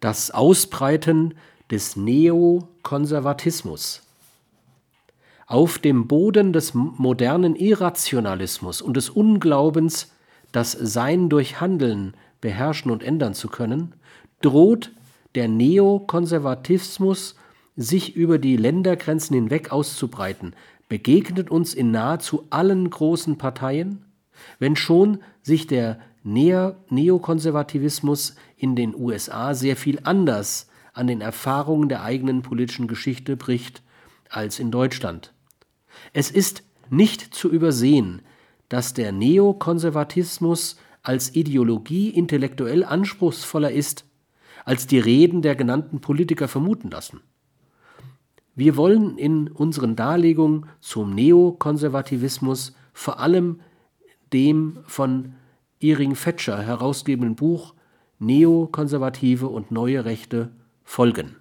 das Ausbreiten des Neokonservatismus. Auf dem Boden des modernen Irrationalismus und des Unglaubens, das Sein durch Handeln beherrschen und ändern zu können, droht der Neokonservatismus sich über die Ländergrenzen hinweg auszubreiten, begegnet uns in nahezu allen großen Parteien, wenn schon sich der Neokonservativismus in den USA sehr viel anders an den Erfahrungen der eigenen politischen Geschichte bricht als in Deutschland. Es ist nicht zu übersehen, dass der Neokonservatismus als Ideologie intellektuell anspruchsvoller ist, als die Reden der genannten Politiker vermuten lassen. Wir wollen in unseren Darlegungen zum Neokonservativismus vor allem dem von Iring Fetscher herausgebenden Buch Neokonservative und neue Rechte folgen